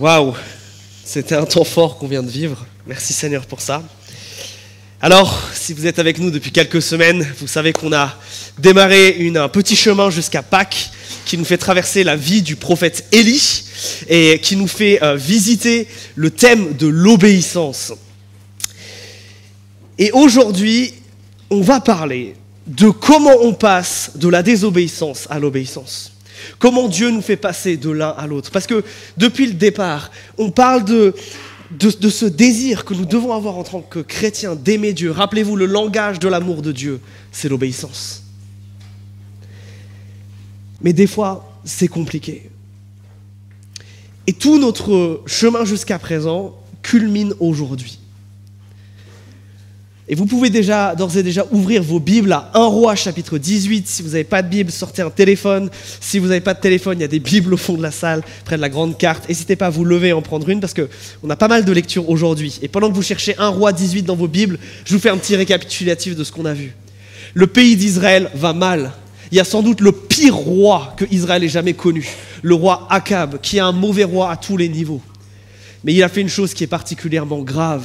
Waouh, c'était un temps fort qu'on vient de vivre. Merci Seigneur pour ça. Alors, si vous êtes avec nous depuis quelques semaines, vous savez qu'on a démarré un petit chemin jusqu'à Pâques qui nous fait traverser la vie du prophète Élie et qui nous fait euh, visiter le thème de l'obéissance. Et aujourd'hui, on va parler de comment on passe de la désobéissance à l'obéissance. Comment Dieu nous fait passer de l'un à l'autre. Parce que depuis le départ, on parle de, ce désir que nous devons avoir en tant que chrétiens d'aimer Dieu. Rappelez-vous, le langage de l'amour de Dieu, c'est l'obéissance. Mais des fois, c'est compliqué. Et tout notre chemin jusqu'à présent culmine aujourd'hui. Et vous pouvez déjà, d'ores et déjà, ouvrir vos Bibles à 1 roi chapitre 18. Si vous n'avez pas de Bible, sortez un téléphone. Si vous n'avez pas de téléphone, il y a des Bibles au fond de la salle, près de la grande carte. N'hésitez pas à vous lever et en prendre une parce qu'on a pas mal de lectures aujourd'hui. Et pendant que vous cherchez 1 roi 18 dans vos Bibles, je vous fais un petit récapitulatif de ce qu'on a vu. Le pays d'Israël va mal. Il y a sans doute le pire roi que Israël ait jamais connu, le roi Akab, qui est un mauvais roi à tous les niveaux. Mais il a fait une chose qui est particulièrement grave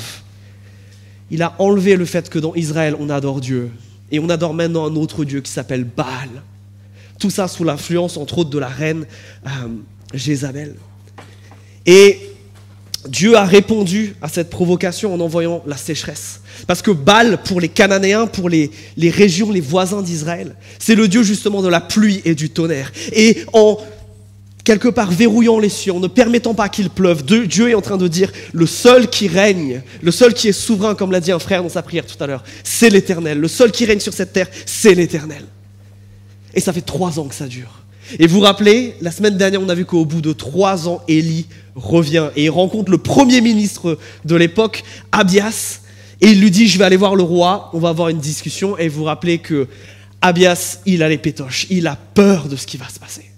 il a enlevé le fait que dans Israël, on adore Dieu. Et on adore maintenant un autre Dieu qui s'appelle Baal. Tout ça sous l'influence, entre autres, de la reine euh, Jézabel. Et Dieu a répondu à cette provocation en envoyant la sécheresse. Parce que Baal, pour les Cananéens, pour les, les régions, les voisins d'Israël, c'est le Dieu justement de la pluie et du tonnerre. Et en quelque part verrouillant les cieux, en ne permettant pas qu'il pleuve. Dieu est en train de dire, le seul qui règne, le seul qui est souverain, comme l'a dit un frère dans sa prière tout à l'heure, c'est l'Éternel. Le seul qui règne sur cette terre, c'est l'Éternel. Et ça fait trois ans que ça dure. Et vous rappelez, la semaine dernière, on a vu qu'au bout de trois ans, Élie revient et il rencontre le premier ministre de l'époque, Abias, et il lui dit, je vais aller voir le roi, on va avoir une discussion, et vous vous rappelez que Abias, il a les pétoches, il a peur de ce qui va se passer.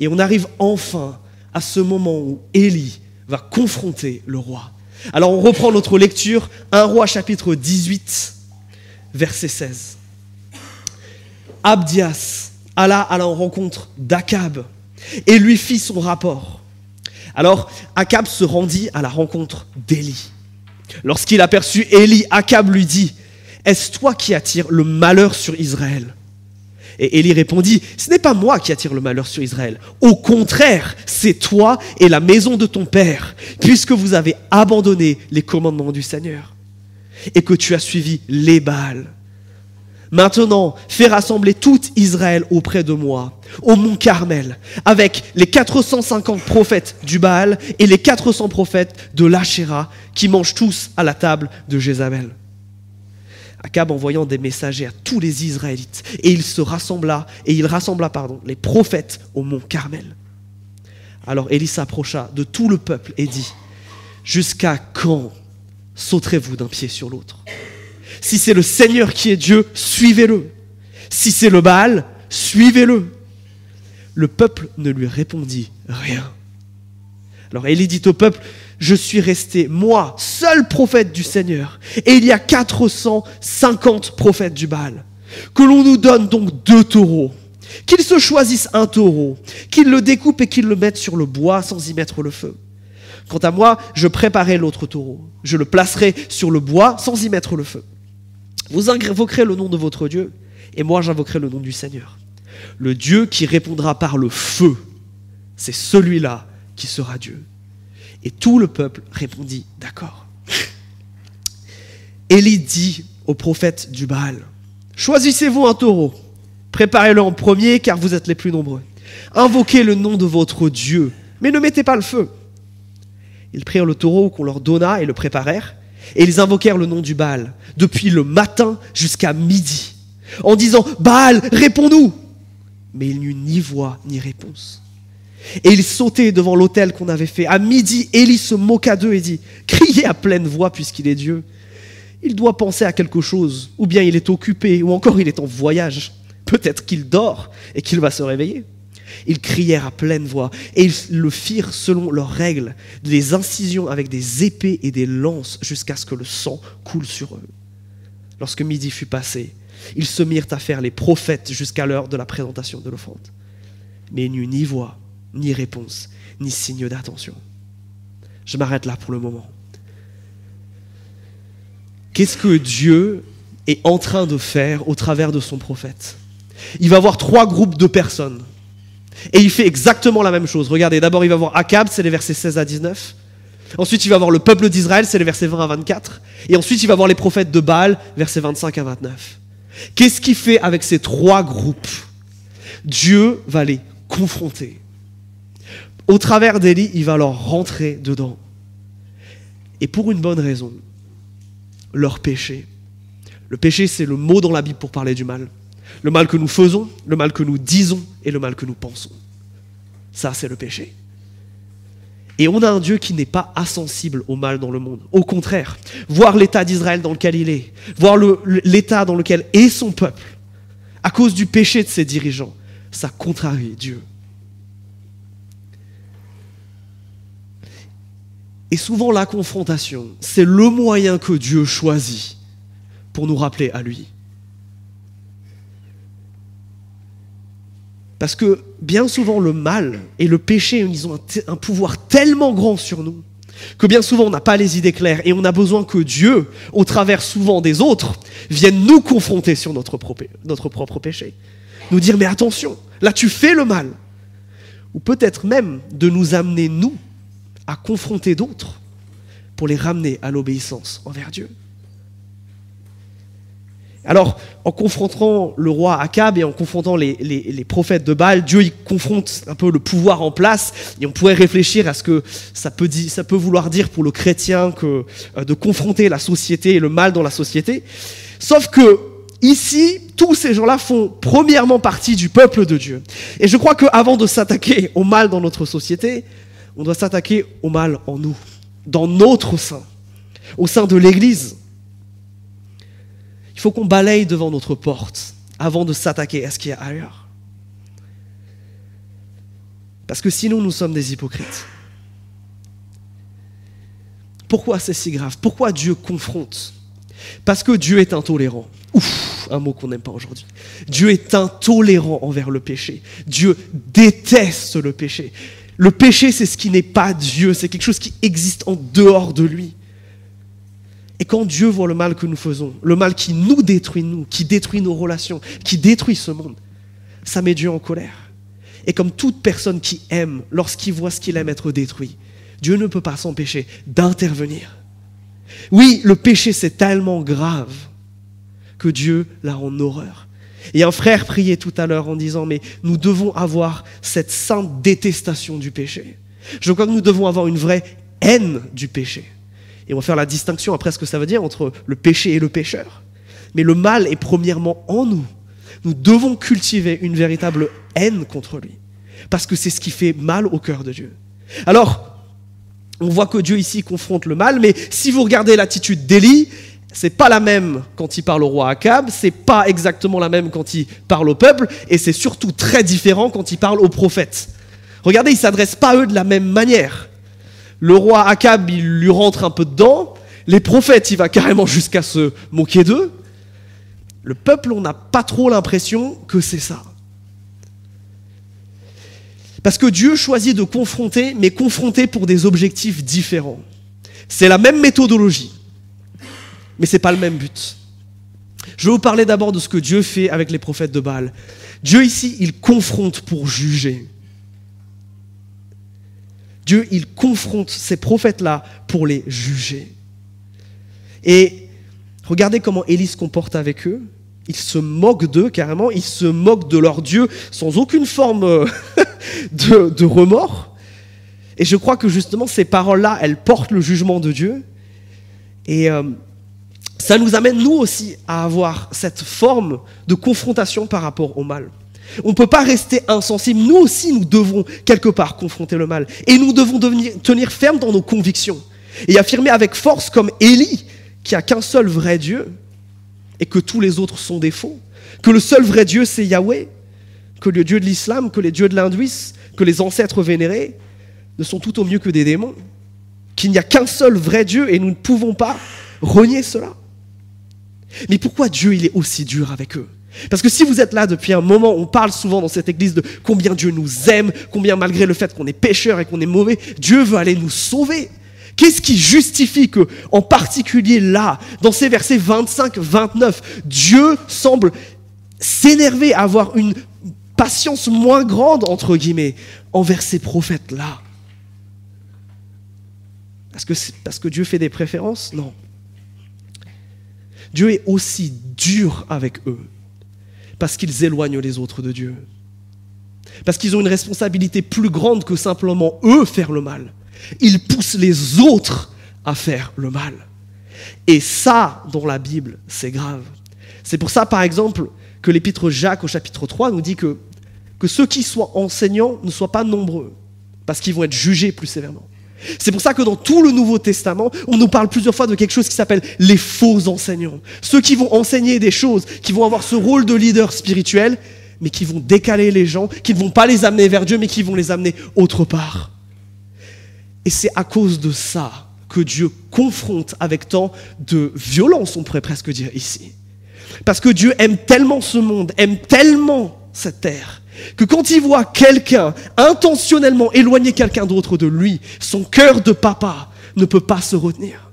Et on arrive enfin à ce moment où Élie va confronter le roi. Alors on reprend notre lecture, 1 roi chapitre 18, verset 16. Abdias alla à la rencontre d'Akab et lui fit son rapport. Alors Akab se rendit à la rencontre d'Élie. Lorsqu'il aperçut Élie, Akab lui dit, Est-ce toi qui attires le malheur sur Israël? Et Élie répondit, ce n'est pas moi qui attire le malheur sur Israël. Au contraire, c'est toi et la maison de ton père, puisque vous avez abandonné les commandements du Seigneur et que tu as suivi les Baals. Maintenant, fais rassembler tout Israël auprès de moi, au mont Carmel, avec les 450 prophètes du Baal et les 400 prophètes de l'Achéra, qui mangent tous à la table de Jézabel. Akab envoyant des messagers à tous les Israélites. Et il se rassembla, et il rassembla, pardon, les prophètes au mont Carmel. Alors Élie s'approcha de tout le peuple et dit, Jusqu'à quand sauterez-vous d'un pied sur l'autre? Si c'est le Seigneur qui est Dieu, suivez-le. Si c'est le Baal, suivez-le. Le peuple ne lui répondit rien. Alors Élie dit au peuple, je suis resté, moi, seul prophète du Seigneur. Et il y a 450 prophètes du Baal. Que l'on nous donne donc deux taureaux. Qu'ils se choisissent un taureau, qu'ils le découpent et qu'ils le mettent sur le bois sans y mettre le feu. Quant à moi, je préparai l'autre taureau. Je le placerai sur le bois sans y mettre le feu. Vous invoquerez le nom de votre Dieu, et moi j'invoquerai le nom du Seigneur. Le Dieu qui répondra par le feu, c'est celui-là qui sera Dieu. Et tout le peuple répondit, d'accord. Élie dit au prophète du Baal, choisissez-vous un taureau, préparez-le en premier car vous êtes les plus nombreux. Invoquez le nom de votre Dieu, mais ne mettez pas le feu. Ils prirent le taureau qu'on leur donna et le préparèrent, et ils invoquèrent le nom du Baal, depuis le matin jusqu'à midi, en disant, Baal, réponds-nous. Mais il n'y eut ni voix ni réponse. Et ils sautaient devant l'autel qu'on avait fait. À midi, Élie se moqua d'eux et dit Criez à pleine voix puisqu'il est Dieu. Il doit penser à quelque chose, ou bien il est occupé, ou encore il est en voyage. Peut-être qu'il dort et qu'il va se réveiller. Ils crièrent à pleine voix et ils le firent selon leurs règles, des incisions avec des épées et des lances jusqu'à ce que le sang coule sur eux. Lorsque midi fut passé, ils se mirent à faire les prophètes jusqu'à l'heure de la présentation de l'offrande. Mais il n'y ni voix, ni réponse, ni signe d'attention. Je m'arrête là pour le moment. Qu'est-ce que Dieu est en train de faire au travers de son prophète? Il va avoir trois groupes de personnes. Et il fait exactement la même chose. Regardez, d'abord il va voir Akab, c'est les versets 16 à 19. Ensuite il va voir le peuple d'Israël, c'est les versets 20 à 24. Et ensuite il va voir les prophètes de Baal, versets 25 à 29. Qu'est-ce qu'il fait avec ces trois groupes? Dieu va les confronter. Au travers d'Élie, il va leur rentrer dedans. Et pour une bonne raison, leur péché. Le péché, c'est le mot dans la Bible pour parler du mal. Le mal que nous faisons, le mal que nous disons et le mal que nous pensons. Ça, c'est le péché. Et on a un Dieu qui n'est pas insensible au mal dans le monde. Au contraire, voir l'état d'Israël dans lequel il est, voir l'état dans lequel est son peuple, à cause du péché de ses dirigeants, ça contrarie Dieu. Et souvent la confrontation, c'est le moyen que Dieu choisit pour nous rappeler à lui. Parce que bien souvent le mal et le péché, ils ont un, pouvoir tellement grand sur nous que bien souvent on n'a pas les idées claires et on a besoin que Dieu, au travers souvent des autres, vienne nous confronter sur notre, notre propre péché. Nous dire mais attention, là tu fais le mal. Ou peut-être même de nous amener, nous, à confronter d'autres pour les ramener à l'obéissance envers Dieu. Alors, en confrontant le roi Akab et en confrontant les, prophètes de Baal, Dieu il confronte un peu le pouvoir en place. Et on pourrait réfléchir à ce que ça peut, ça peut vouloir dire pour le chrétien que euh, de confronter la société et le mal dans la société. Sauf que ici, tous ces gens-là font premièrement partie du peuple de Dieu. Et je crois qu'avant de s'attaquer au mal dans notre société, on doit s'attaquer au mal en nous, dans notre sein, au sein de l'Église. Il faut qu'on balaye devant notre porte avant de s'attaquer à ce qui est ailleurs. Parce que sinon, nous sommes des hypocrites. Pourquoi c'est si grave? Pourquoi Dieu confronte? Parce que Dieu est intolérant. Ouf, un mot qu'on n'aime pas aujourd'hui. Dieu est intolérant envers le péché. Dieu déteste le péché. Le péché, c'est ce qui n'est pas Dieu, c'est quelque chose qui existe en dehors de lui. Et quand Dieu voit le mal que nous faisons, le mal qui nous détruit, nous, qui détruit nos relations, qui détruit ce monde, ça met Dieu en colère. Et comme toute personne qui aime, lorsqu'il voit ce qu'il aime être détruit, Dieu ne peut pas s'empêcher d'intervenir. Oui, le péché, c'est tellement grave que Dieu l'a en horreur. Et un frère priait tout à l'heure en disant, mais nous devons avoir cette sainte détestation du péché. Je crois que nous devons avoir une vraie haine du péché. Et on va faire la distinction après ce que ça veut dire entre le péché et le pécheur. Mais le mal est premièrement en nous. Nous devons cultiver une véritable haine contre lui. Parce que c'est ce qui fait mal au cœur de Dieu. Alors, on voit que Dieu ici confronte le mal, mais si vous regardez l'attitude d'Élie, c'est pas la même quand il parle au roi Akab, c'est pas exactement la même quand il parle au peuple, et c'est surtout très différent quand il parle aux prophètes. Regardez, il s'adresse pas à eux de la même manière. Le roi Akab, il lui rentre un peu dedans. Les prophètes, il va carrément jusqu'à se moquer d'eux. Le peuple, on n'a pas trop l'impression que c'est ça. Parce que Dieu choisit de confronter, mais confronter pour des objectifs différents. C'est la même méthodologie, mais ce n'est pas le même but. Je vais vous parler d'abord de ce que Dieu fait avec les prophètes de Baal. Dieu ici, il confronte pour juger. Dieu, il confronte ces prophètes-là pour les juger. Et regardez comment Élie se comporte avec eux. Il se moque d'eux carrément, il se moque de leur Dieu sans aucune forme euh, de, remords. Et je crois que justement ces paroles-là, elles portent le jugement de Dieu. Et euh, ça nous amène nous aussi à avoir cette forme de confrontation par rapport au mal. On ne peut pas rester insensible. Nous aussi, nous devons quelque part confronter le mal. Et nous devons tenir ferme dans nos convictions. Et affirmer avec force, comme Élie, qu'il n'y a qu'un seul vrai Dieu et que tous les autres sont des faux. Que le seul vrai Dieu, c'est Yahweh. Que le Dieu de l'islam, que les dieux de l'hindouisme, que les ancêtres vénérés ne sont tout au mieux que des démons. Qu'il n'y a qu'un seul vrai Dieu et nous ne pouvons pas renier cela. Mais pourquoi Dieu il est aussi dur avec eux? Parce que si vous êtes là depuis un moment, on parle souvent dans cette église de combien Dieu nous aime, combien malgré le fait qu'on est pécheur et qu'on est mauvais, Dieu veut aller nous sauver. Qu'est-ce qui justifie que, en particulier là, dans ces versets 25-29, Dieu semble s'énerver, avoir une patience moins grande, entre guillemets, envers ces prophètes-là? Est-ce que c'est parce que Dieu fait des préférences? Non. Dieu est aussi dur avec eux parce qu'ils éloignent les autres de Dieu. Parce qu'ils ont une responsabilité plus grande que simplement eux faire le mal. Ils poussent les autres à faire le mal. Et ça, dans la Bible, c'est grave. C'est pour ça, par exemple, que l'épître Jacques au chapitre 3 nous dit que, que ceux qui soient enseignants ne soient pas nombreux, parce qu'ils vont être jugés plus sévèrement. C'est pour ça que dans tout le Nouveau Testament, on nous parle plusieurs fois de quelque chose qui s'appelle les faux enseignants. Ceux qui vont enseigner des choses, qui vont avoir ce rôle de leader spirituel, mais qui vont décaler les gens, qui ne vont pas les amener vers Dieu, mais qui vont les amener autre part. Et c'est à cause de ça que Dieu confronte avec tant de violence, on pourrait presque dire ici. Parce que Dieu aime tellement ce monde, aime tellement cette terre, que quand il voit quelqu'un intentionnellement éloigner quelqu'un d'autre de lui, son cœur de papa ne peut pas se retenir.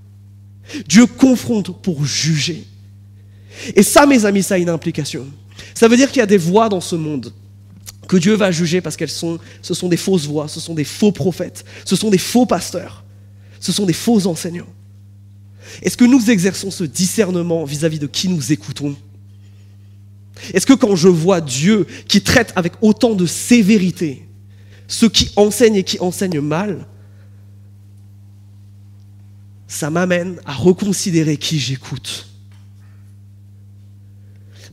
Dieu confronte pour juger. Et ça, mes amis, ça a une implication. Ça veut dire qu'il y a des voix dans ce monde que Dieu va juger parce qu'elles sont, ce sont des fausses voix, ce sont des faux prophètes, ce sont des faux pasteurs, ce sont des faux enseignants. Est-ce que nous exerçons ce discernement vis-à-vis de qui nous écoutons? Est-ce que quand je vois Dieu qui traite avec autant de sévérité ceux qui enseignent et qui enseignent mal, ça m'amène à reconsidérer qui j'écoute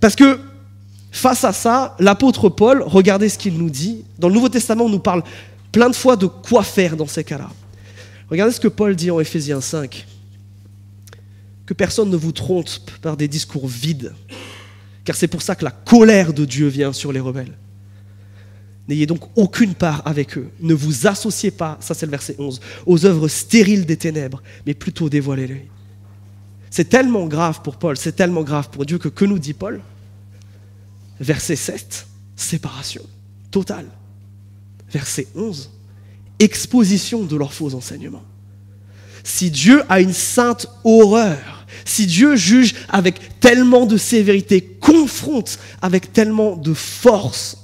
Parce que Face à ça, l'apôtre Paul, regardez ce qu'il nous dit. Dans le Nouveau Testament, on nous parle plein de fois de quoi faire dans ces cas-là. Regardez ce que Paul dit en Éphésiens 5. Que personne ne vous trompe par des discours vides, car c'est pour ça que la colère de Dieu vient sur les rebelles. N'ayez donc aucune part avec eux. Ne vous associez pas, ça c'est le verset 11, aux œuvres stériles des ténèbres, mais plutôt dévoilez-les. C'est tellement grave pour Paul, c'est tellement grave pour Dieu que que nous dit Paul? Verset 7, séparation totale. Verset 11, exposition de leurs faux enseignements. Si Dieu a une sainte horreur, si Dieu juge avec tellement de sévérité, confronte avec tellement de force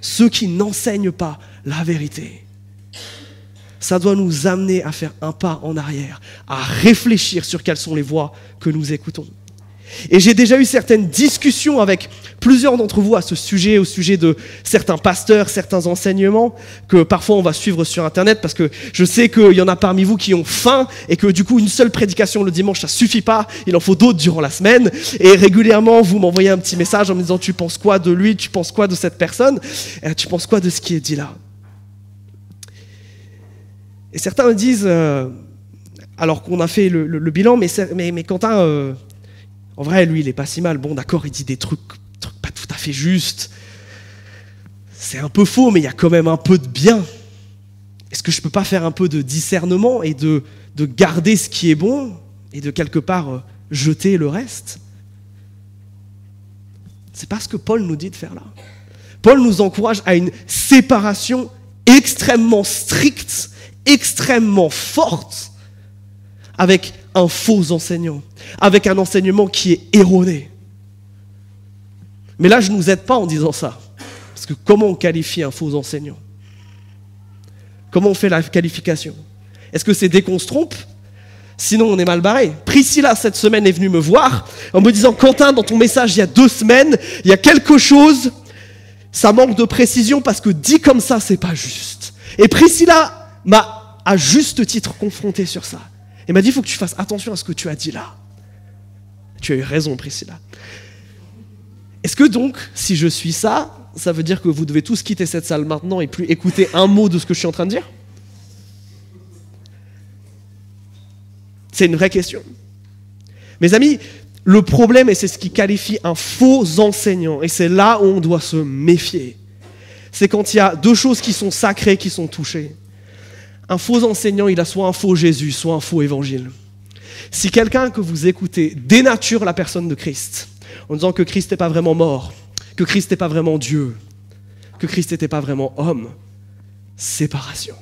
ceux qui n'enseignent pas la vérité, ça doit nous amener à faire un pas en arrière, à réfléchir sur quelles sont les voies que nous écoutons. Et j'ai déjà eu certaines discussions avec plusieurs d'entre vous à ce sujet, au sujet de certains pasteurs, certains enseignements que parfois on va suivre sur Internet parce que je sais qu'il y en a parmi vous qui ont faim et que du coup une seule prédication le dimanche ça suffit pas, il en faut d'autres durant la semaine. Et régulièrement vous m'envoyez un petit message en me disant tu penses quoi de lui, tu penses quoi de cette personne, tu penses quoi de ce qui est dit là? Et certains me disent, euh, alors qu'on a fait le, bilan, mais, mais, Quentin... Euh, en vrai, lui, il est pas si mal. Bon, d'accord, il dit des trucs, pas tout à fait justes. C'est un peu faux, mais il y a quand même un peu de bien. Est-ce que je peux pas faire un peu de discernement et de, de garder ce qui est bon et de quelque part euh, jeter le reste? C'est pas ce que Paul nous dit de faire là. Paul nous encourage à une séparation extrêmement stricte, extrêmement forte avec un faux enseignant, avec un enseignement qui est erroné. Mais là, je ne nous aide pas en disant ça. Parce que comment on qualifie un faux enseignant? Comment on fait la qualification? Est-ce que c'est dès qu'on se trompe? Sinon, on est mal barré. Priscilla, cette semaine, est venue me voir en me disant Quentin, dans ton message il y a deux semaines, il y a quelque chose, ça manque de précision parce que dit comme ça, c'est pas juste. Et Priscilla m'a à juste titre confronté sur ça. Elle m'a dit, il faut que tu fasses attention à ce que tu as dit là. Tu as eu raison, Priscilla. Est-ce que donc, si je suis ça, ça veut dire que vous devez tous quitter cette salle maintenant et plus écouter un mot de ce que je suis en train de dire? C'est une vraie question. Mes amis, le problème, et c'est ce qui qualifie un faux enseignant, et c'est là où on doit se méfier, c'est quand il y a deux choses qui sont sacrées, qui sont touchées un faux enseignant, il a soit un faux Jésus, soit un faux évangile. Si quelqu'un que vous écoutez dénature la personne de Christ en disant que Christ n'est pas vraiment mort, que Christ n'est pas vraiment Dieu, que Christ n'était pas vraiment homme, séparation.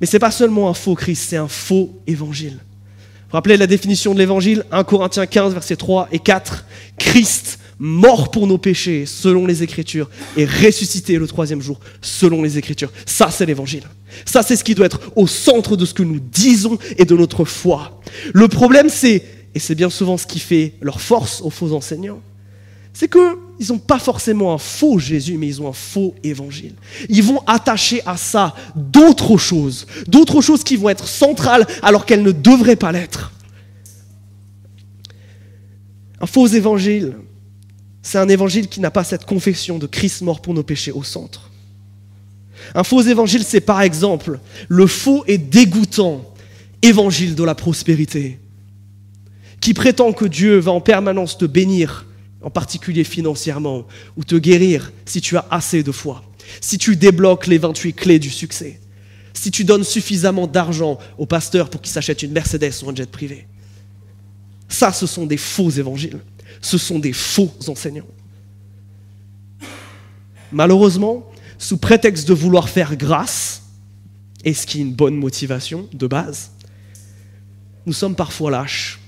Mais ce n'est pas seulement un faux Christ, c'est un faux évangile. Vous rappelez la définition de l'évangile? 1 Corinthiens 15, versets 3 et 4. Christ, mort pour nos péchés, selon les Écritures, et ressuscité le troisième jour, selon les Écritures. Ça, c'est l'évangile. Ça, c'est ce qui doit être au centre de ce que nous disons et de notre foi. Le problème, c'est, et c'est bien souvent ce qui fait leur force aux faux enseignants, c'est qu'ils n'ont pas forcément un faux Jésus, mais ils ont un faux évangile. Ils vont attacher à ça d'autres choses, d'autres choses qui vont être centrales alors qu'elles ne devraient pas l'être. Un faux évangile, c'est un évangile qui n'a pas cette confession de Christ mort pour nos péchés au centre. Un faux évangile, c'est par exemple le faux et dégoûtant évangile de la prospérité, qui prétend que Dieu va en permanence te bénir en particulier financièrement, ou te guérir si tu as assez de foi, si tu débloques les 28 clés du succès, si tu donnes suffisamment d'argent au pasteur pour qu'il s'achète une Mercedes ou un jet privé. Ça, ce sont des faux évangiles, ce sont des faux enseignants. Malheureusement, sous prétexte de vouloir faire grâce, et ce qui est une bonne motivation de base, nous sommes parfois lâches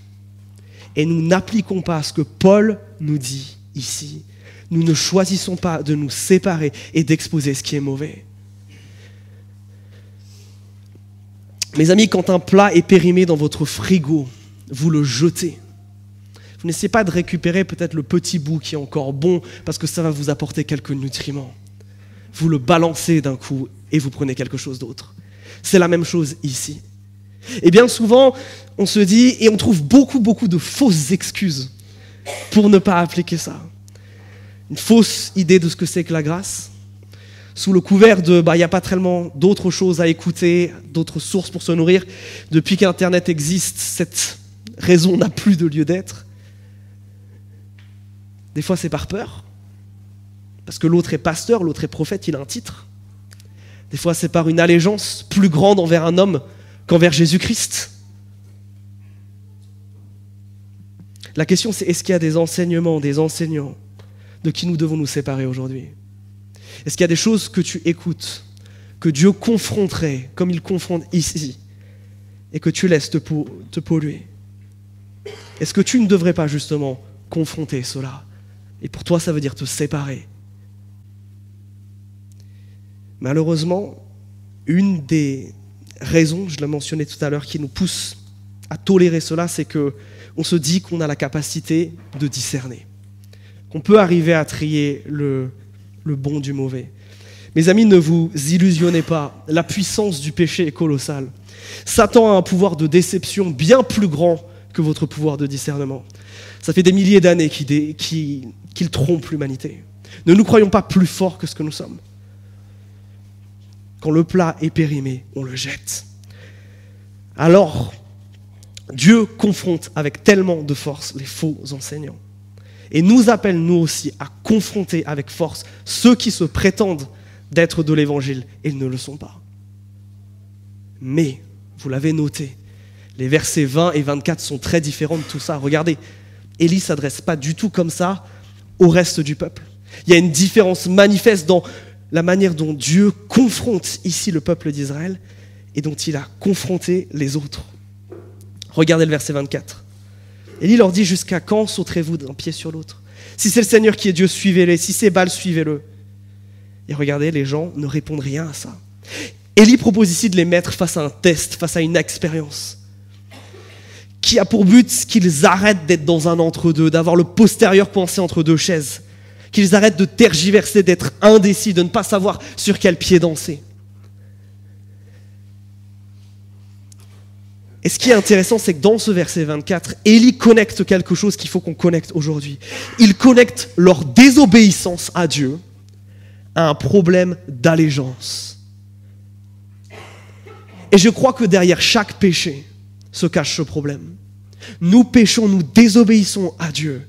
et nous n'appliquons pas ce que Paul nous dit ici. Nous ne choisissons pas de nous séparer et d'exposer ce qui est mauvais. Mes amis, quand un plat est périmé dans votre frigo, vous le jetez. Vous n'essayez pas de récupérer peut-être le petit bout qui est encore bon parce que ça va vous apporter quelques nutriments. Vous le balancez d'un coup et vous prenez quelque chose d'autre. C'est la même chose ici. Et bien souvent, on se dit, et on trouve beaucoup, beaucoup de fausses excuses pour ne pas appliquer ça. Une fausse idée de ce que c'est que la grâce, sous le couvert de, bah, il n'y a pas tellement d'autres choses à écouter, d'autres sources pour se nourrir. Depuis qu'Internet existe, cette raison n'a plus de lieu d'être. Des fois, c'est par peur, parce que l'autre est pasteur, l'autre est prophète, il a un titre. Des fois, c'est par une allégeance plus grande envers un homme qu'envers Jésus-Christ. La question c'est est-ce qu'il y a des enseignements, des enseignants de qui nous devons nous séparer aujourd'hui? Est-ce qu'il y a des choses que tu écoutes, que Dieu confronterait comme il confronte ici, et que tu laisses te, polluer? Est-ce que tu ne devrais pas justement confronter cela? Et pour toi, ça veut dire te séparer. Malheureusement, une des raison, je l'ai mentionné tout à l'heure, qui nous pousse à tolérer cela, c'est que on se dit qu'on a la capacité de discerner, qu'on peut arriver à trier le bon du mauvais. Mes amis, ne vous illusionnez pas, la puissance du péché est colossale. Satan a un pouvoir de déception bien plus grand que votre pouvoir de discernement. Ça fait des milliers d'années qu'il trompe l'humanité. Ne nous croyons pas plus forts que ce que nous sommes. Quand le plat est périmé, on le jette. Alors, Dieu confronte avec tellement de force les faux enseignants et nous appelle, nous aussi, à confronter avec force ceux qui se prétendent d'être de l'Évangile et ils ne le sont pas. Mais, vous l'avez noté, les versets 20 et 24 sont très différents de tout ça. Regardez, Élie ne s'adresse pas du tout comme ça au reste du peuple. Il y a une différence manifeste dans la manière dont Dieu confronte ici le peuple d'Israël et dont il a confronté les autres. Regardez le verset 24. Élie leur dit Jusqu'à quand sauterez-vous d'un pied sur l'autre? Si c'est le Seigneur qui est Dieu, suivez-le. Si c'est Baal, suivez-le. Et regardez, les gens ne répondent rien à ça. Élie propose ici de les mettre face à un test, face à une expérience, qui a pour but qu'ils arrêtent d'être dans un entre-deux, d'avoir le postérieur coincé entre deux chaises qu'ils arrêtent de tergiverser, d'être indécis, de ne pas savoir sur quel pied danser. Et ce qui est intéressant, c'est que dans ce verset 24, Élie connecte quelque chose qu'il faut qu'on connecte aujourd'hui. Il connecte leur désobéissance à Dieu à un problème d'allégeance. Et je crois que derrière chaque péché se cache ce problème. Nous péchons, nous désobéissons à Dieu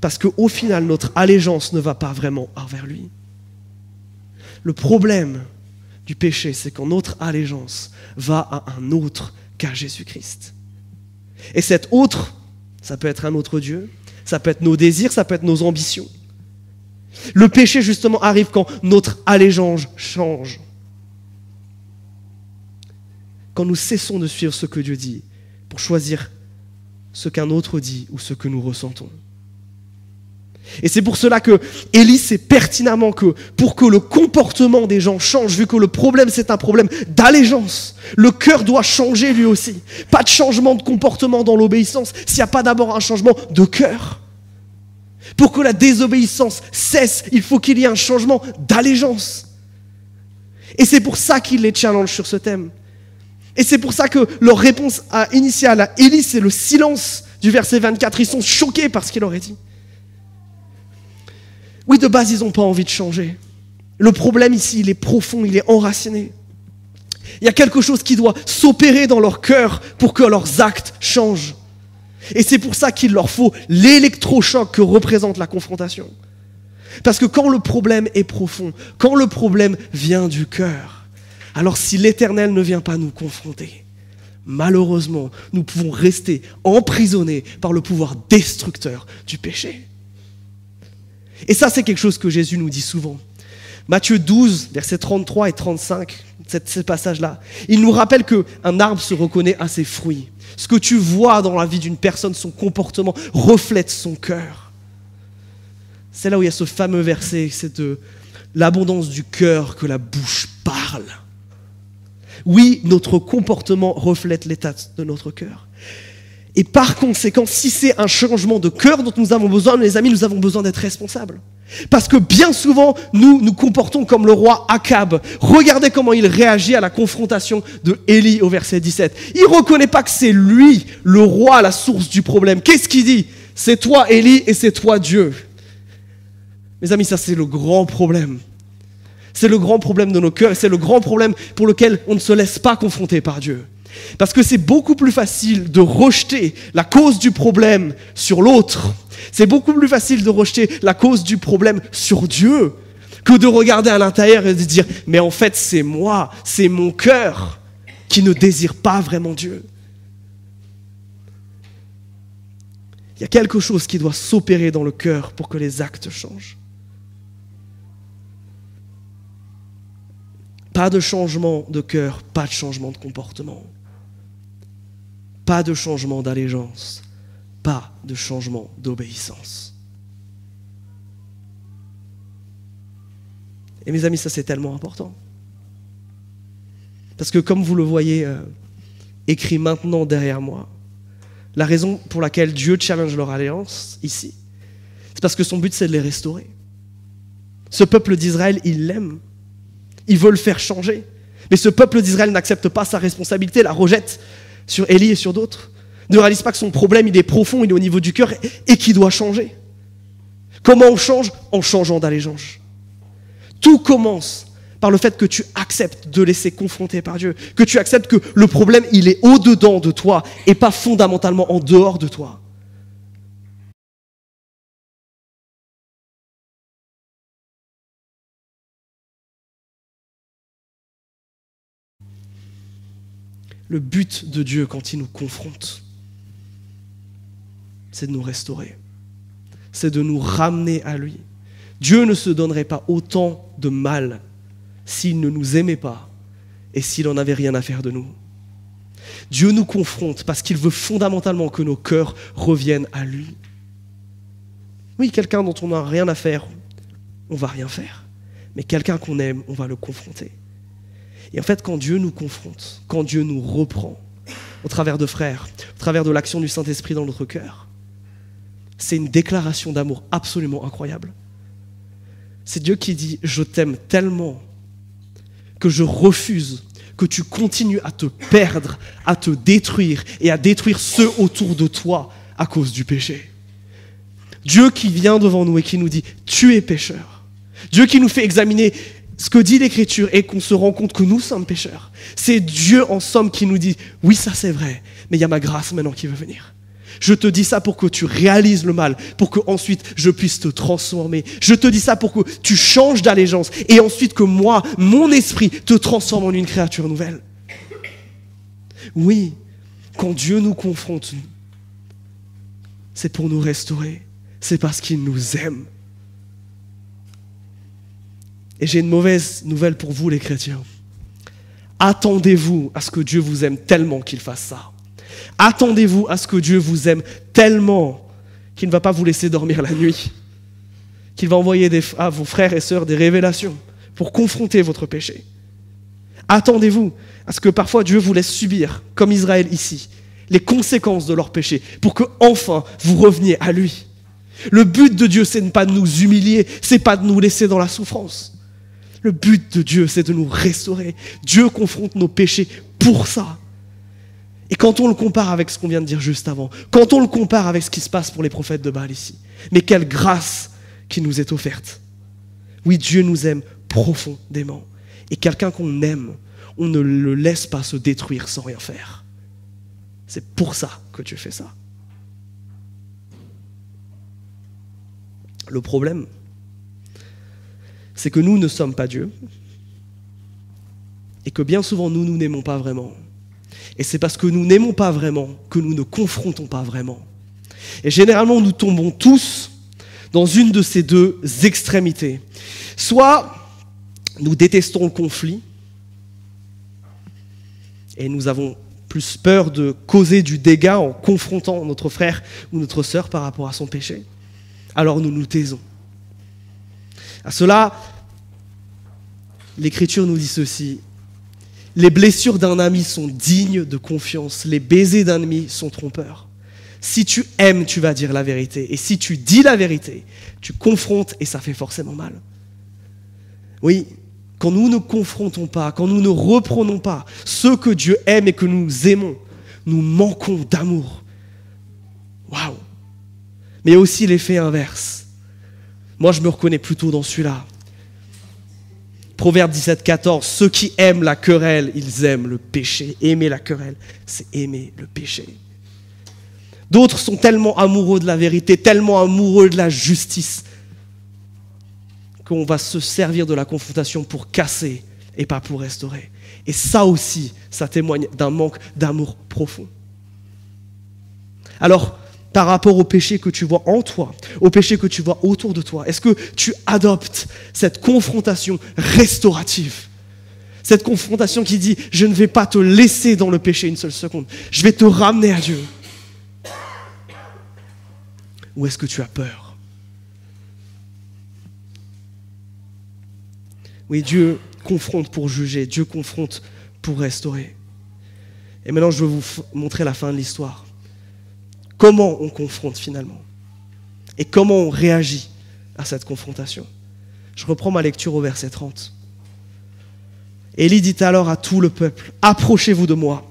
parce qu'au final, notre allégeance ne va pas vraiment envers lui. Le problème du péché, c'est quand notre allégeance va à un autre qu'à Jésus-Christ. Et cet autre, ça peut être un autre Dieu, ça peut être nos désirs, ça peut être nos ambitions. Le péché, justement, arrive quand notre allégeance change. quand nous cessons de suivre ce que Dieu dit pour choisir ce qu'un autre dit ou ce que nous ressentons. Et c'est pour cela que Élie sait pertinemment que pour que le comportement des gens change, vu que le problème c'est un problème d'allégeance, le cœur doit changer lui aussi. Pas de changement de comportement dans l'obéissance s'il n'y a pas d'abord un changement de cœur. Pour que la désobéissance cesse, il faut qu'il y ait un changement d'allégeance. Et c'est pour ça qu'il les challenge sur ce thème. Et c'est pour ça que leur réponse initiale à Élie, c'est le silence du verset 24. Ils sont choqués par ce qu'il aurait dit. Oui, de base, ils n'ont pas envie de changer. Le problème ici, il est profond, il est enraciné. Il y a quelque chose qui doit s'opérer dans leur cœur pour que leurs actes changent. Et c'est pour ça qu'il leur faut l'électrochoc que représente la confrontation. Parce que quand le problème est profond, quand le problème vient du cœur, alors si l'Éternel ne vient pas nous confronter, malheureusement, nous pouvons rester emprisonnés par le pouvoir destructeur du péché. Et ça, c'est quelque chose que Jésus nous dit souvent. Matthieu 12, versets 33 et 35, ce passage-là, il nous rappelle qu'un arbre se reconnaît à ses fruits. Ce que tu vois dans la vie d'une personne, son comportement, reflète son cœur. C'est là où il y a ce fameux verset, c'est de l'abondance du cœur que la bouche parle. Oui, notre comportement reflète l'état de notre cœur. Et par conséquent, si c'est un changement de cœur dont nous avons besoin, mes amis, nous avons besoin d'être responsables. Parce que bien souvent, nous nous comportons comme le roi Akab. Regardez comment il réagit à la confrontation de Élie au verset 17. Il reconnaît pas que c'est lui, le roi, la source du problème. Qu'est-ce qu'il dit? C'est toi, Élie, et c'est toi, Dieu. Mes amis, ça c'est le grand problème. C'est le grand problème de nos cœurs c'est le grand problème pour lequel on ne se laisse pas confronter par Dieu. Parce que c'est beaucoup plus facile de rejeter la cause du problème sur l'autre. C'est beaucoup plus facile de rejeter la cause du problème sur Dieu que de regarder à l'intérieur et de dire, mais en fait c'est moi, c'est mon cœur qui ne désire pas vraiment Dieu. Il y a quelque chose qui doit s'opérer dans le cœur pour que les actes changent. Pas de changement de cœur, pas de changement de comportement. Pas de changement d'allégeance, pas de changement d'obéissance. Et mes amis, ça c'est tellement important. Parce que comme vous le voyez euh, écrit maintenant derrière moi, la raison pour laquelle Dieu challenge leur alliance ici, c'est parce que son but c'est de les restaurer. Ce peuple d'Israël, il l'aime. Il veut le faire changer. Mais ce peuple d'Israël n'accepte pas sa responsabilité, la rejette sur Élie et sur d'autres, ne réalise pas que son problème, il est profond, il est au niveau du cœur et qu'il doit changer. Comment on change? En changeant d'allégeance. Tout commence par le fait que tu acceptes de laisser confronter par Dieu, que tu acceptes que le problème, il est au-dedans de toi et pas fondamentalement en dehors de toi. Le but de Dieu quand il nous confronte, c'est de nous restaurer, c'est de nous ramener à lui. Dieu ne se donnerait pas autant de mal s'il ne nous aimait pas et s'il n'en avait rien à faire de nous. Dieu nous confronte parce qu'il veut fondamentalement que nos cœurs reviennent à lui. Oui, quelqu'un dont on n'a rien à faire, on va rien faire. Mais quelqu'un qu'on aime, on va le confronter. Et en fait, quand Dieu nous confronte, quand Dieu nous reprend, au travers de frères, au travers de l'action du Saint-Esprit dans notre cœur, c'est une déclaration d'amour absolument incroyable. C'est Dieu qui dit, je t'aime tellement que je refuse que tu continues à te perdre, à te détruire et à détruire ceux autour de toi à cause du péché. Dieu qui vient devant nous et qui nous dit, tu es pécheur. Dieu qui nous fait examiner ce que dit l'Écriture est qu'on se rend compte que nous sommes pécheurs. C'est Dieu en somme qui nous dit, oui ça c'est vrai, mais il y a ma grâce maintenant qui veut venir. Je te dis ça pour que tu réalises le mal, pour que ensuite je puisse te transformer. Je te dis ça pour que tu changes d'allégeance et ensuite que moi, mon esprit, te transforme en une créature nouvelle. Oui, quand Dieu nous confronte, c'est pour nous restaurer. C'est parce qu'il nous aime. Et j'ai une mauvaise nouvelle pour vous les chrétiens. attendez-vous à ce que Dieu vous aime tellement qu'il fasse ça. Attendez-vous à ce que Dieu vous aime tellement qu'il ne va pas vous laisser dormir la nuit, qu'il va envoyer à vos frères et sœurs des révélations pour confronter votre péché. Attendez-vous à ce que parfois Dieu vous laisse subir, comme Israël ici, les conséquences de leur péché, pour que enfin vous reveniez à lui. Le but de Dieu, c'est pas de nous humilier, c'est pas de nous laisser dans la souffrance. Le but de Dieu, c'est de nous restaurer. Dieu confronte nos péchés pour ça. Et quand on le compare avec ce qu'on vient de dire juste avant, quand on le compare avec ce qui se passe pour les prophètes de Baal ici, mais quelle grâce qui nous est offerte. Oui, Dieu nous aime profondément. Et quelqu'un qu'on aime, on ne le laisse pas se détruire sans rien faire. C'est pour ça que Dieu fait ça. Le problème, c'est que nous ne sommes pas Dieu et que bien souvent nous, nous n'aimons pas vraiment. Et c'est parce que nous n'aimons pas vraiment que nous ne confrontons pas vraiment. Et généralement, nous tombons tous dans une de ces deux extrémités. Soit nous détestons le conflit et nous avons plus peur de causer du dégât en confrontant notre frère ou notre sœur par rapport à son péché. Alors nous nous taisons. À cela, l'Écriture nous dit ceci. Les blessures d'un ami sont dignes de confiance. Les baisers d'un ami sont trompeurs. Si tu aimes, tu vas dire la vérité. Et si tu dis la vérité, tu confrontes et ça fait forcément mal. Oui, quand nous ne confrontons pas, quand nous ne reprenons pas ce que Dieu aime et que nous aimons, nous manquons d'amour. Waouh Mais aussi l'effet inverse. Moi, je me reconnais plutôt dans celui-là. Proverbe 17, 14, ceux qui aiment la querelle, ils aiment le péché. Aimer la querelle, c'est aimer le péché. D'autres sont tellement amoureux de la vérité, tellement amoureux de la justice, qu'on va se servir de la confrontation pour casser et pas pour restaurer. Et ça aussi, ça témoigne d'un manque d'amour profond. Alors, par rapport au péché que tu vois en toi, au péché que tu vois autour de toi Est-ce que tu adoptes cette confrontation restaurative? Cette confrontation qui dit, je ne vais pas te laisser dans le péché une seule seconde, je vais te ramener à Dieu. Ou est-ce que tu as peur? Oui, Dieu confronte pour juger, Dieu confronte pour restaurer. Et maintenant, je vais vous montrer la fin de l'histoire comment on confronte finalement et comment on réagit à cette confrontation? Je reprends ma lecture au verset 30. Élie dit alors à tout le peuple, approchez-vous de moi.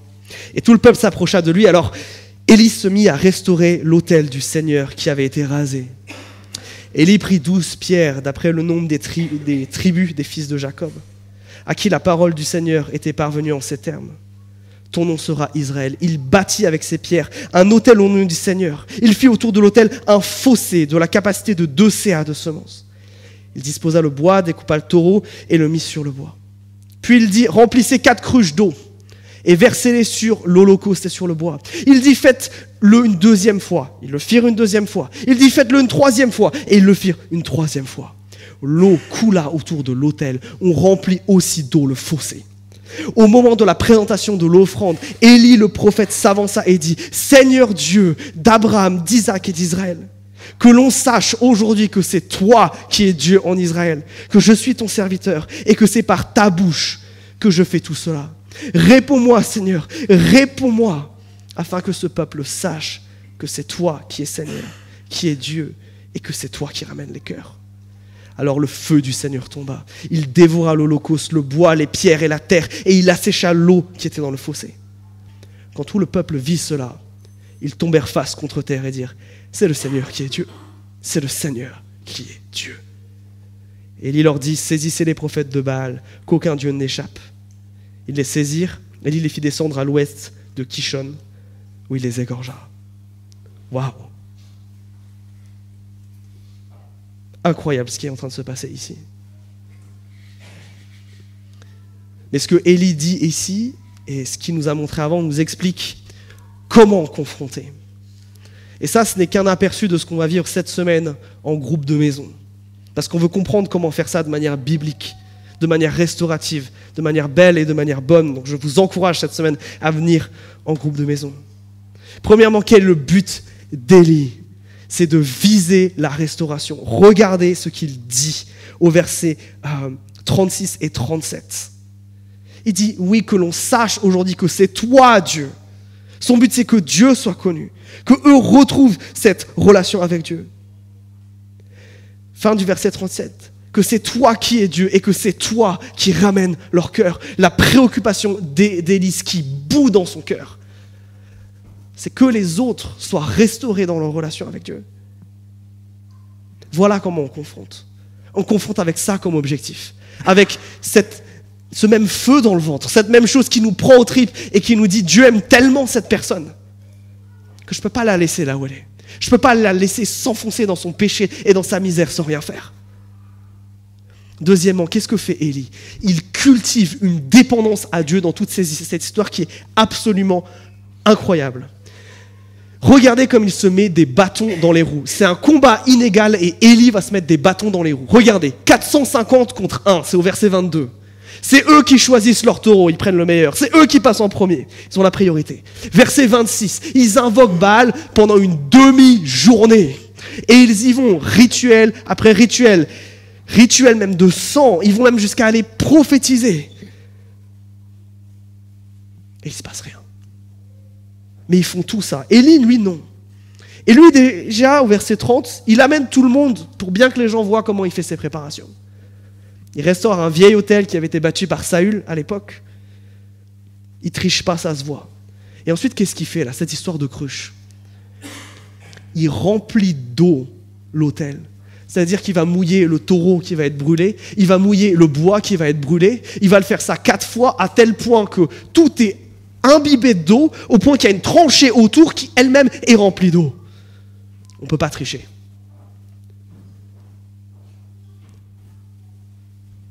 Et tout le peuple s'approcha de lui. Alors Élie se mit à restaurer l'autel du Seigneur qui avait été rasé. Élie prit douze pierres d'après le nombre des, tribus des fils de Jacob, à qui la parole du Seigneur était parvenue en ces termes ton nom sera Israël. Il bâtit avec ses pierres un autel au nom du Seigneur. Il fit autour de l'autel un fossé de la capacité de deux CA de semences. Il disposa le bois, découpa le taureau et le mit sur le bois. Puis il dit, remplissez quatre cruches d'eau et versez-les sur l'holocauste et sur le bois. Il dit, faites-le une deuxième fois. Ils le firent une deuxième fois. Il dit, faites-le une troisième fois. Et ils le firent une troisième fois. L'eau coula autour de l'autel. On remplit aussi d'eau le fossé. Au moment de la présentation de l'offrande, Élie le prophète s'avança et dit, Seigneur Dieu d'Abraham, d'Isaac et d'Israël, que l'on sache aujourd'hui que c'est toi qui es Dieu en Israël, que je suis ton serviteur et que c'est par ta bouche que je fais tout cela. Réponds-moi Seigneur, réponds-moi, afin que ce peuple sache que c'est toi qui es Seigneur, qui es Dieu et que c'est toi qui ramènes les cœurs. Alors le feu du Seigneur tomba. Il dévora l'holocauste, le bois, les pierres et la terre, et il assécha l'eau qui était dans le fossé. Quand tout le peuple vit cela, ils tombèrent face contre terre et dirent, c'est le Seigneur qui est Dieu. C'est le Seigneur qui est Dieu. Et il leur dit, saisissez les prophètes de Baal, qu'aucun Dieu n'échappe. Ils les saisirent, et il les fit descendre à l'ouest de Kishon, où il les égorgea. Waouh incroyable ce qui est en train de se passer ici. Mais ce que Élie dit ici, et ce qu'il nous a montré avant, nous explique comment confronter. Et ça, ce n'est qu'un aperçu de ce qu'on va vivre cette semaine en groupe de maison. Parce qu'on veut comprendre comment faire ça de manière biblique, de manière restaurative, de manière belle et de manière bonne. Donc je vous encourage cette semaine à venir en groupe de maison. Premièrement, quel est le but d'Élie? C'est de viser la restauration. Regardez ce qu'il dit au verset 36 euh, et 37. Il dit, oui, que l'on sache aujourd'hui que c'est toi, Dieu. Son but, c'est que Dieu soit connu, que eux retrouvent cette relation avec Dieu. Fin du verset 37 que c'est toi qui es Dieu et que c'est toi qui ramène leur cœur. La préoccupation d'Élise qui bout dans son cœur, c'est que les autres soient restaurés dans leur relation avec Dieu. Voilà comment on confronte. On confronte avec ça comme objectif, avec ce même feu dans le ventre, cette même chose qui nous prend aux tripes et qui nous dit Dieu aime tellement cette personne que je ne peux pas la laisser là où elle est. Je ne peux pas la laisser s'enfoncer dans son péché et dans sa misère sans rien faire. Deuxièmement, qu'est-ce que fait Élie? Il cultive une dépendance à Dieu dans toute cette histoire qui est absolument incroyable. Regardez comme il se met des bâtons dans les roues. C'est un combat inégal et Élie va se mettre des bâtons dans les roues. Regardez, 450 contre 1, c'est au verset 22. C'est eux qui choisissent leur taureau, ils prennent le meilleur. C'est eux qui passent en premier, ils ont la priorité. Verset 26, ils invoquent Baal pendant une demi-journée. Et ils y vont, rituel après rituel rituel même de sang. Ils vont même jusqu'à aller prophétiser. Et il se passe rien. Mais ils font tout ça. Élie, lui, non. Et lui, déjà, au verset 30, il amène tout le monde pour bien que les gens voient comment il fait ses préparations. Il restaure un vieil hôtel qui avait été bâti par Saül à l'époque. Il triche pas, ça se voit. Et ensuite, qu'est-ce qu'il fait là, cette histoire de cruche? Il remplit d'eau l'hôtel c'est-à-dire qu'il va mouiller le taureau qui va être brûlé, il va mouiller le bois qui va être brûlé, il va le faire ça quatre fois à tel point que tout est imbibé d'eau, au point qu'il y a une tranchée autour qui elle-même est remplie d'eau. On ne peut pas tricher.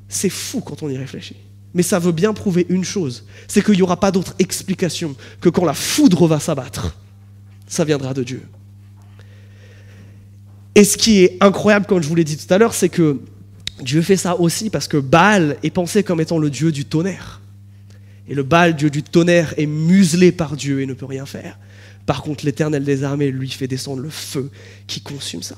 C'est fou quand on y réfléchit. Mais ça veut bien prouver une chose, c'est qu'il n'y aura pas d'autre explication que quand la foudre va s'abattre, ça viendra de Dieu. Et ce qui est incroyable, comme je vous l'ai dit tout à l'heure, c'est que Dieu fait ça aussi parce que Baal est pensé comme étant le dieu du tonnerre. Et le Baal, dieu du tonnerre, est muselé par Dieu et ne peut rien faire. Par contre, l'Éternel des armées lui fait descendre le feu qui consume ça.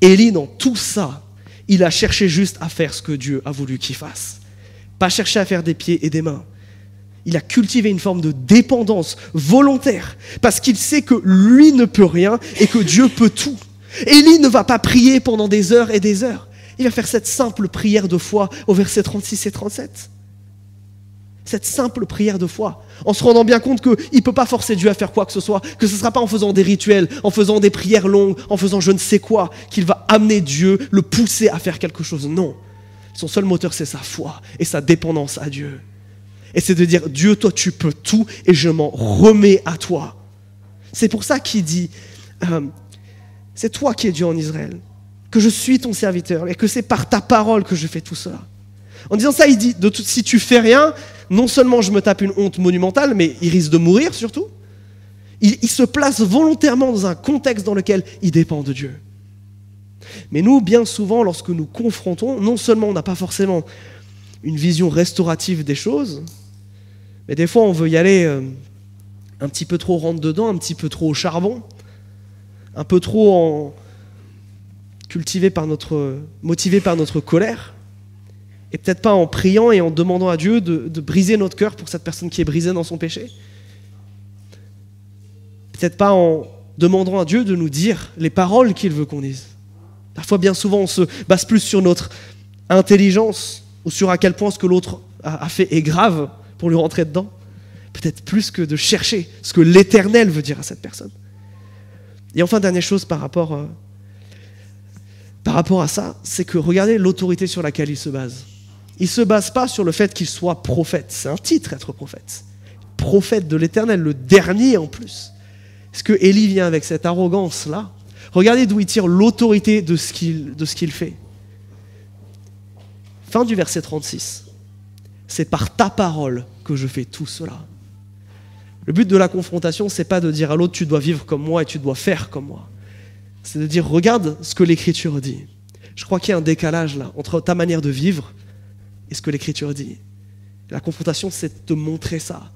Élie, dans tout ça, il a cherché juste à faire ce que Dieu a voulu qu'il fasse. Pas chercher à faire des pieds et des mains. Il a cultivé une forme de dépendance volontaire parce qu'il sait que lui ne peut rien et que Dieu peut tout. Élie ne va pas prier pendant des heures et des heures. Il va faire cette simple prière de foi au verset 36 et 37. Cette simple prière de foi, en se rendant bien compte qu'il ne peut pas forcer Dieu à faire quoi que ce soit, que ce ne sera pas en faisant des rituels, en faisant des prières longues, en faisant je ne sais quoi, qu'il va amener Dieu, le pousser à faire quelque chose. Non. Son seul moteur, c'est sa foi et sa dépendance à Dieu. Et c'est de dire, Dieu, toi, tu peux tout et je m'en remets à toi. C'est pour ça qu'il dit, euh, c'est toi qui es Dieu en Israël, que je suis ton serviteur et que c'est par ta parole que je fais tout cela. En disant ça, il dit, de tout, si tu fais rien, non seulement je me tape une honte monumentale, mais il risque de mourir surtout. Il, se place volontairement dans un contexte dans lequel il dépend de Dieu. Mais nous, bien souvent, lorsque nous confrontons, non seulement on n'a pas forcément une vision restaurative des choses, mais des fois on veut y aller euh, un petit peu trop rentre dedans, un petit peu trop au charbon, un peu trop en... cultivé par notre, motivé par notre colère, et peut-être pas en priant et en demandant à Dieu de, briser notre cœur pour cette personne qui est brisée dans son péché. Peut-être pas en demandant à Dieu de nous dire les paroles qu'il veut qu'on dise. Parfois, bien souvent, on se base plus sur notre intelligence ou sur à quel point ce que l'autre a fait est grave pour lui rentrer dedans. Peut-être plus que de chercher ce que l'Éternel veut dire à cette personne. Et enfin, dernière chose par rapport, euh, par rapport à ça, c'est que regardez l'autorité sur laquelle il se base. Il ne se base pas sur le fait qu'il soit prophète. C'est un titre, être prophète. Prophète de l'Éternel, le dernier en plus. Est-ce que Élie vient avec cette arrogance-là? Regardez d'où il tire l'autorité de ce qu'il fait. Fin du verset 36. C'est par ta parole que je fais tout cela. Le but de la confrontation, c'est pas de dire à l'autre tu dois vivre comme moi et tu dois faire comme moi. C'est de dire regarde ce que l'Écriture dit. Je crois qu'il y a un décalage là entre ta manière de vivre et ce que l'Écriture dit. La confrontation, c'est de te montrer ça,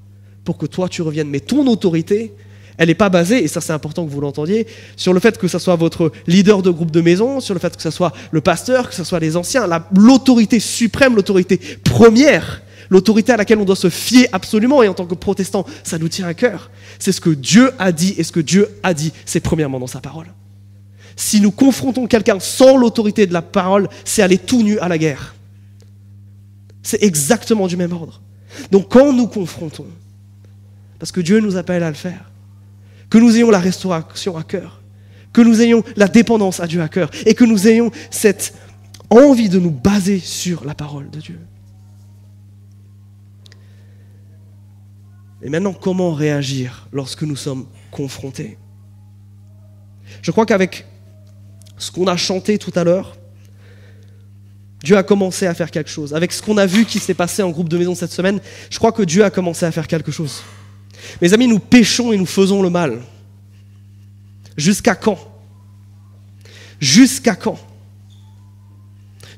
pour que toi, tu reviennes. Mais ton autorité, elle n'est pas basée, et ça c'est important que vous l'entendiez, sur le fait que ce soit votre leader de groupe de maison, sur le fait que ce soit le pasteur, que ce soit les anciens. L'autorité suprême, l'autorité première, l'autorité à laquelle on doit se fier absolument, et en tant que protestant, ça nous tient à cœur. C'est ce que Dieu a dit, et ce que Dieu a dit, c'est premièrement dans sa parole. Si nous confrontons quelqu'un sans l'autorité de la parole, c'est aller tout nu à la guerre. C'est exactement du même ordre. Donc quand nous confrontons, parce que Dieu nous appelle à le faire, que nous ayons la restauration à cœur, que nous ayons la dépendance à Dieu à cœur, et que nous ayons cette envie de nous baser sur la parole de Dieu. Et maintenant, comment réagir lorsque nous sommes confrontés? Je crois qu'avec ce qu'on a chanté tout à l'heure, Dieu a commencé à faire quelque chose. Avec ce qu'on a vu qui s'est passé en groupe de maison cette semaine, je crois que Dieu a commencé à faire quelque chose. Mes amis, nous péchons et nous faisons le mal. Jusqu'à quand? Jusqu'à quand?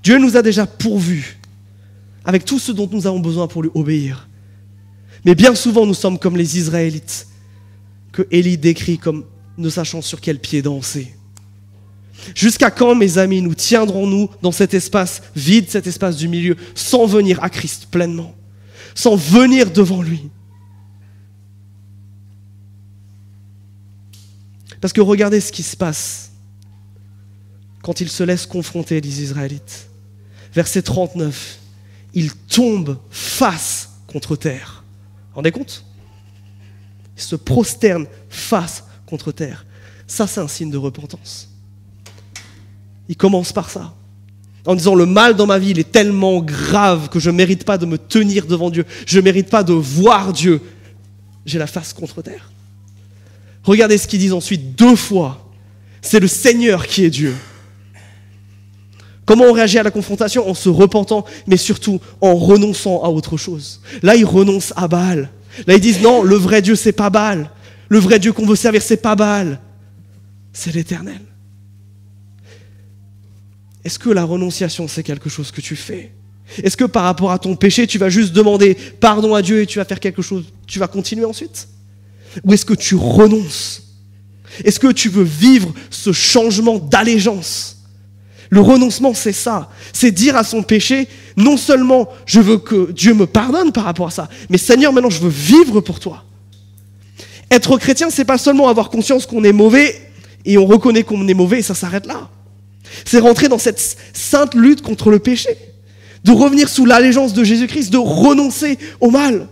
Dieu nous a déjà pourvus avec tout ce dont nous avons besoin pour lui obéir. Mais bien souvent, nous sommes comme les Israélites, que Élie décrit comme ne sachant sur quel pied danser. Jusqu'à quand, mes amis, nous tiendrons-nous dans cet espace vide, cet espace du milieu, sans venir à Christ pleinement, sans venir devant lui? Parce que regardez ce qui se passe quand ils se laissent confronter, les Israélites. Verset 39, ils tombent face contre terre. Vous rendez compte? Ils se prosternent face contre terre. Ça, c'est un signe de repentance. Il commence par ça. En disant le mal dans ma vie, il est tellement grave que je ne mérite pas de me tenir devant Dieu. Je ne mérite pas de voir Dieu. J'ai la face contre terre. Regardez ce qu'ils disent ensuite deux fois. C'est le Seigneur qui est Dieu. Comment on réagit à la confrontation En se repentant, mais surtout en renonçant à autre chose. Là, ils renoncent à Baal. Là, ils disent non, le vrai Dieu, c'est pas Baal. Le vrai Dieu qu'on veut servir, c'est pas Baal. C'est l'Éternel. Est-ce que la renonciation, c'est quelque chose que tu fais? Est-ce que par rapport à ton péché, tu vas juste demander pardon à Dieu et tu vas faire quelque chose, tu vas continuer ensuite? Ou est-ce que tu renonces? Est-ce que tu veux vivre ce changement d'allégeance? Le renoncement, c'est ça. C'est dire à son péché, non seulement je veux que Dieu me pardonne par rapport à ça, mais Seigneur, maintenant je veux vivre pour toi. Être chrétien, c'est pas seulement avoir conscience qu'on est mauvais et on reconnaît qu'on est mauvais et ça s'arrête là. C'est rentrer dans cette sainte lutte contre le péché, de revenir sous l'allégeance de Jésus-Christ, de renoncer au mal.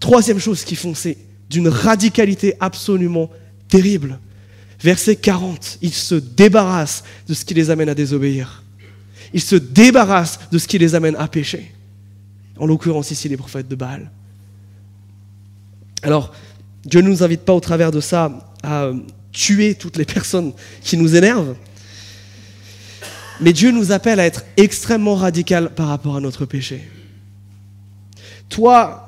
Troisième chose qu'ils font, c'est d'une radicalité absolument terrible. Verset 40, ils se débarrassent de ce qui les amène à désobéir. Ils se débarrassent de ce qui les amène à pécher. En l'occurrence ici les prophètes de Baal. Alors, Dieu ne nous invite pas au travers de ça à tuer toutes les personnes qui nous énervent, mais Dieu nous appelle à être extrêmement radical par rapport à notre péché. Toi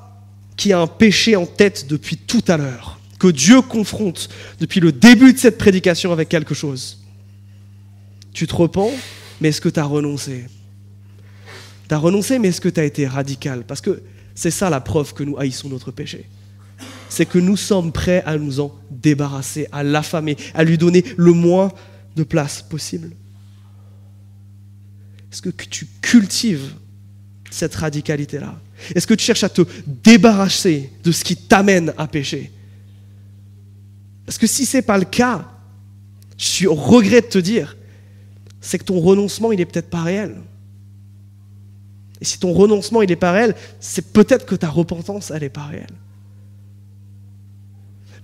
qui as un péché en tête depuis tout à l'heure, que Dieu confronte depuis le début de cette prédication avec quelque chose, tu te repens, mais est-ce que tu as renoncé? Tu as renoncé, mais est-ce que tu as été radical? Parce que c'est ça la preuve que nous haïssons notre péché. C'est que nous sommes prêts à nous en débarrasser, à l'affamer, à lui donner le moins de place possible. Est-ce que tu cultives cette radicalité-là? Est-ce que tu cherches à te débarrasser de ce qui t'amène à pécher? Parce que si ce n'est pas le cas, je suis au regret de te dire, c'est que ton renoncement, il n'est peut-être pas réel. Et si ton renoncement, il n'est pas réel, c'est peut-être que ta repentance, elle n'est pas réelle.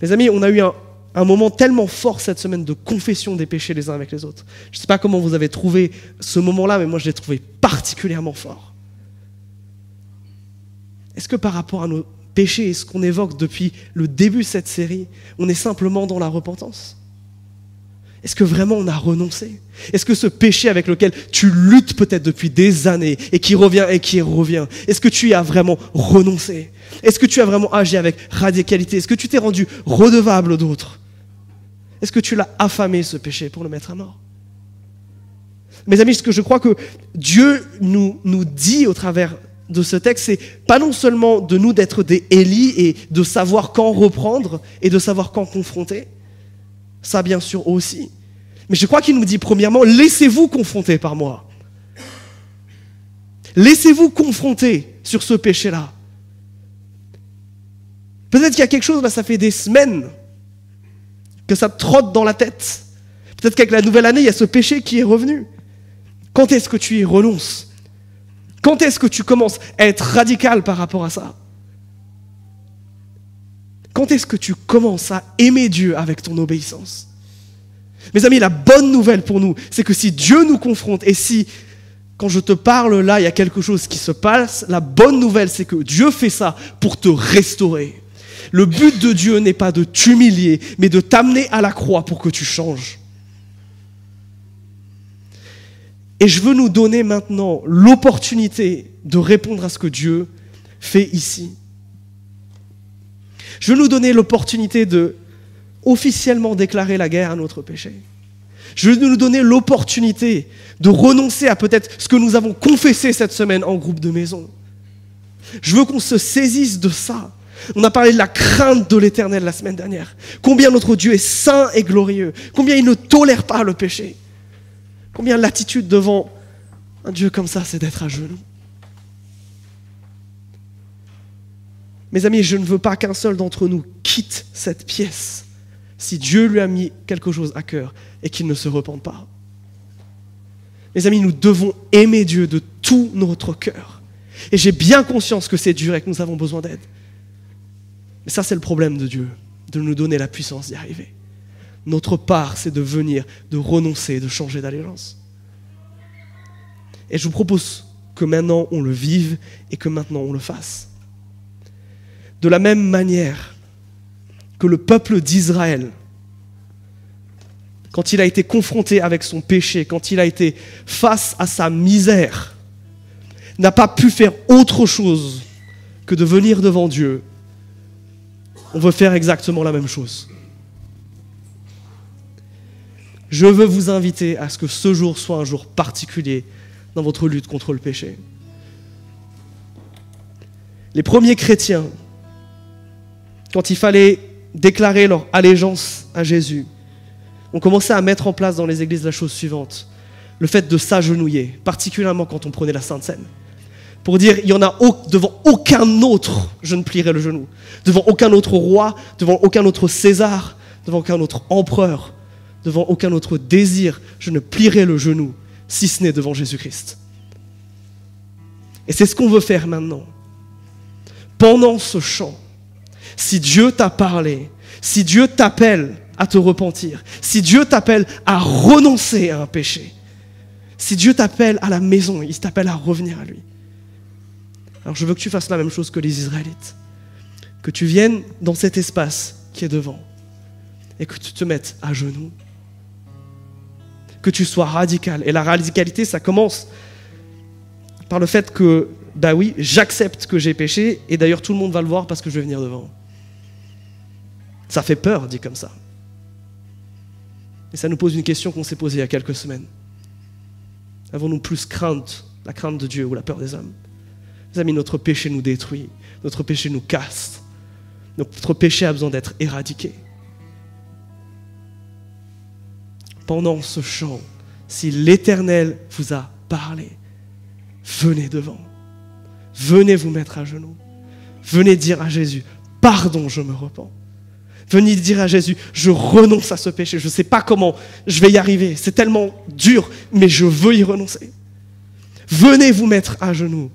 Les amis, on a eu un, un moment tellement fort cette semaine de confession des péchés les uns avec les autres. Je ne sais pas comment vous avez trouvé ce moment-là, mais moi je l'ai trouvé particulièrement fort. Est-ce que par rapport à nos péchés et ce qu'on évoque depuis le début de cette série, on est simplement dans la repentance? Est-ce que vraiment on a renoncé? Est-ce que ce péché avec lequel tu luttes peut-être depuis des années et qui revient et qui revient, est-ce que tu y as vraiment renoncé? Est-ce que tu as vraiment agi avec radicalité? Est-ce que tu t'es rendu redevable d'autres? Est-ce que tu l'as affamé, ce péché, pour le mettre à mort? Mes amis, ce que je crois que Dieu nous, dit au travers de ce texte, c'est pas non seulement de nous d'être des Élie et de savoir quand reprendre et de savoir quand confronter, ça bien sûr aussi, mais je crois qu'il nous dit premièrement, laissez-vous confronter par moi. Laissez-vous confronter sur ce péché-là. Peut-être qu'il y a quelque chose, là, ça fait des semaines que ça trotte dans la tête. Peut-être qu'avec la nouvelle année, il y a ce péché qui est revenu. Quand est-ce que tu y renonces? Quand est-ce que tu commences à être radical par rapport à ça? Quand est-ce que tu commences à aimer Dieu avec ton obéissance? Mes amis, la bonne nouvelle pour nous, c'est que si Dieu nous confronte et si, quand je te parle là, il y a quelque chose qui se passe, la bonne nouvelle, c'est que Dieu fait ça pour te restaurer. Le but de Dieu n'est pas de t'humilier, mais de t'amener à la croix pour que tu changes. Et je veux nous donner maintenant l'opportunité de répondre à ce que Dieu fait ici. Je veux nous donner l'opportunité de officiellement déclarer la guerre à notre péché. Je veux nous donner l'opportunité de renoncer à peut-être ce que nous avons confessé cette semaine en groupe de maison. Je veux qu'on se saisisse de ça on a parlé de la crainte de l'éternel la semaine dernière. Combien notre Dieu est saint et glorieux. Combien il ne tolère pas le péché. Combien l'attitude devant un Dieu comme ça, c'est d'être à genoux. Mes amis, je ne veux pas qu'un seul d'entre nous quitte cette pièce si Dieu lui a mis quelque chose à cœur et qu'il ne se repente pas. Mes amis, nous devons aimer Dieu de tout notre cœur. Et j'ai bien conscience que c'est dur et que nous avons besoin d'aide. Et ça, c'est le problème de Dieu, de nous donner la puissance d'y arriver. Notre part, c'est de venir, de renoncer, de changer d'allégeance. Et je vous propose que maintenant on le vive et que maintenant on le fasse. De la même manière que le peuple d'Israël, quand il a été confronté avec son péché, quand il a été face à sa misère, n'a pas pu faire autre chose que de venir devant Dieu on veut faire exactement la même chose. Je veux vous inviter à ce que ce jour soit un jour particulier dans votre lutte contre le péché. Les premiers chrétiens, quand il fallait déclarer leur allégeance à Jésus, ont commencé à mettre en place dans les églises la chose suivante, le fait de s'agenouiller, particulièrement quand on prenait la Sainte Seine pour dire, il y en a devant aucun autre, je ne plierai le genou. Devant aucun autre roi, devant aucun autre César, devant aucun autre empereur, devant aucun autre désir, je ne plierai le genou, si ce n'est devant Jésus-Christ. Et c'est ce qu'on veut faire maintenant. Pendant ce chant, si Dieu t'a parlé, si Dieu t'appelle à te repentir, si Dieu t'appelle à renoncer à un péché, si Dieu t'appelle à la maison, il t'appelle à revenir à lui. Alors je veux que tu fasses la même chose que les Israélites. Que tu viennes dans cet espace qui est devant et que tu te mettes à genoux. Que tu sois radical. Et la radicalité, ça commence par le fait que, bah oui, j'accepte que j'ai péché et d'ailleurs tout le monde va le voir parce que je vais venir devant. Ça fait peur, dit comme ça. Et ça nous pose une question qu'on s'est posée il y a quelques semaines. Avons-nous plus crainte, la crainte de Dieu ou la peur des hommes? Notre péché nous détruit, notre péché nous casse, notre péché a besoin d'être éradiqué. Pendant ce chant, si l'Éternel vous a parlé, venez devant. Venez vous mettre à genoux. Venez dire à Jésus, pardon, je me repens. Venez dire à Jésus, je renonce à ce péché. Je ne sais pas comment je vais y arriver. C'est tellement dur, mais je veux y renoncer. Venez vous mettre à genoux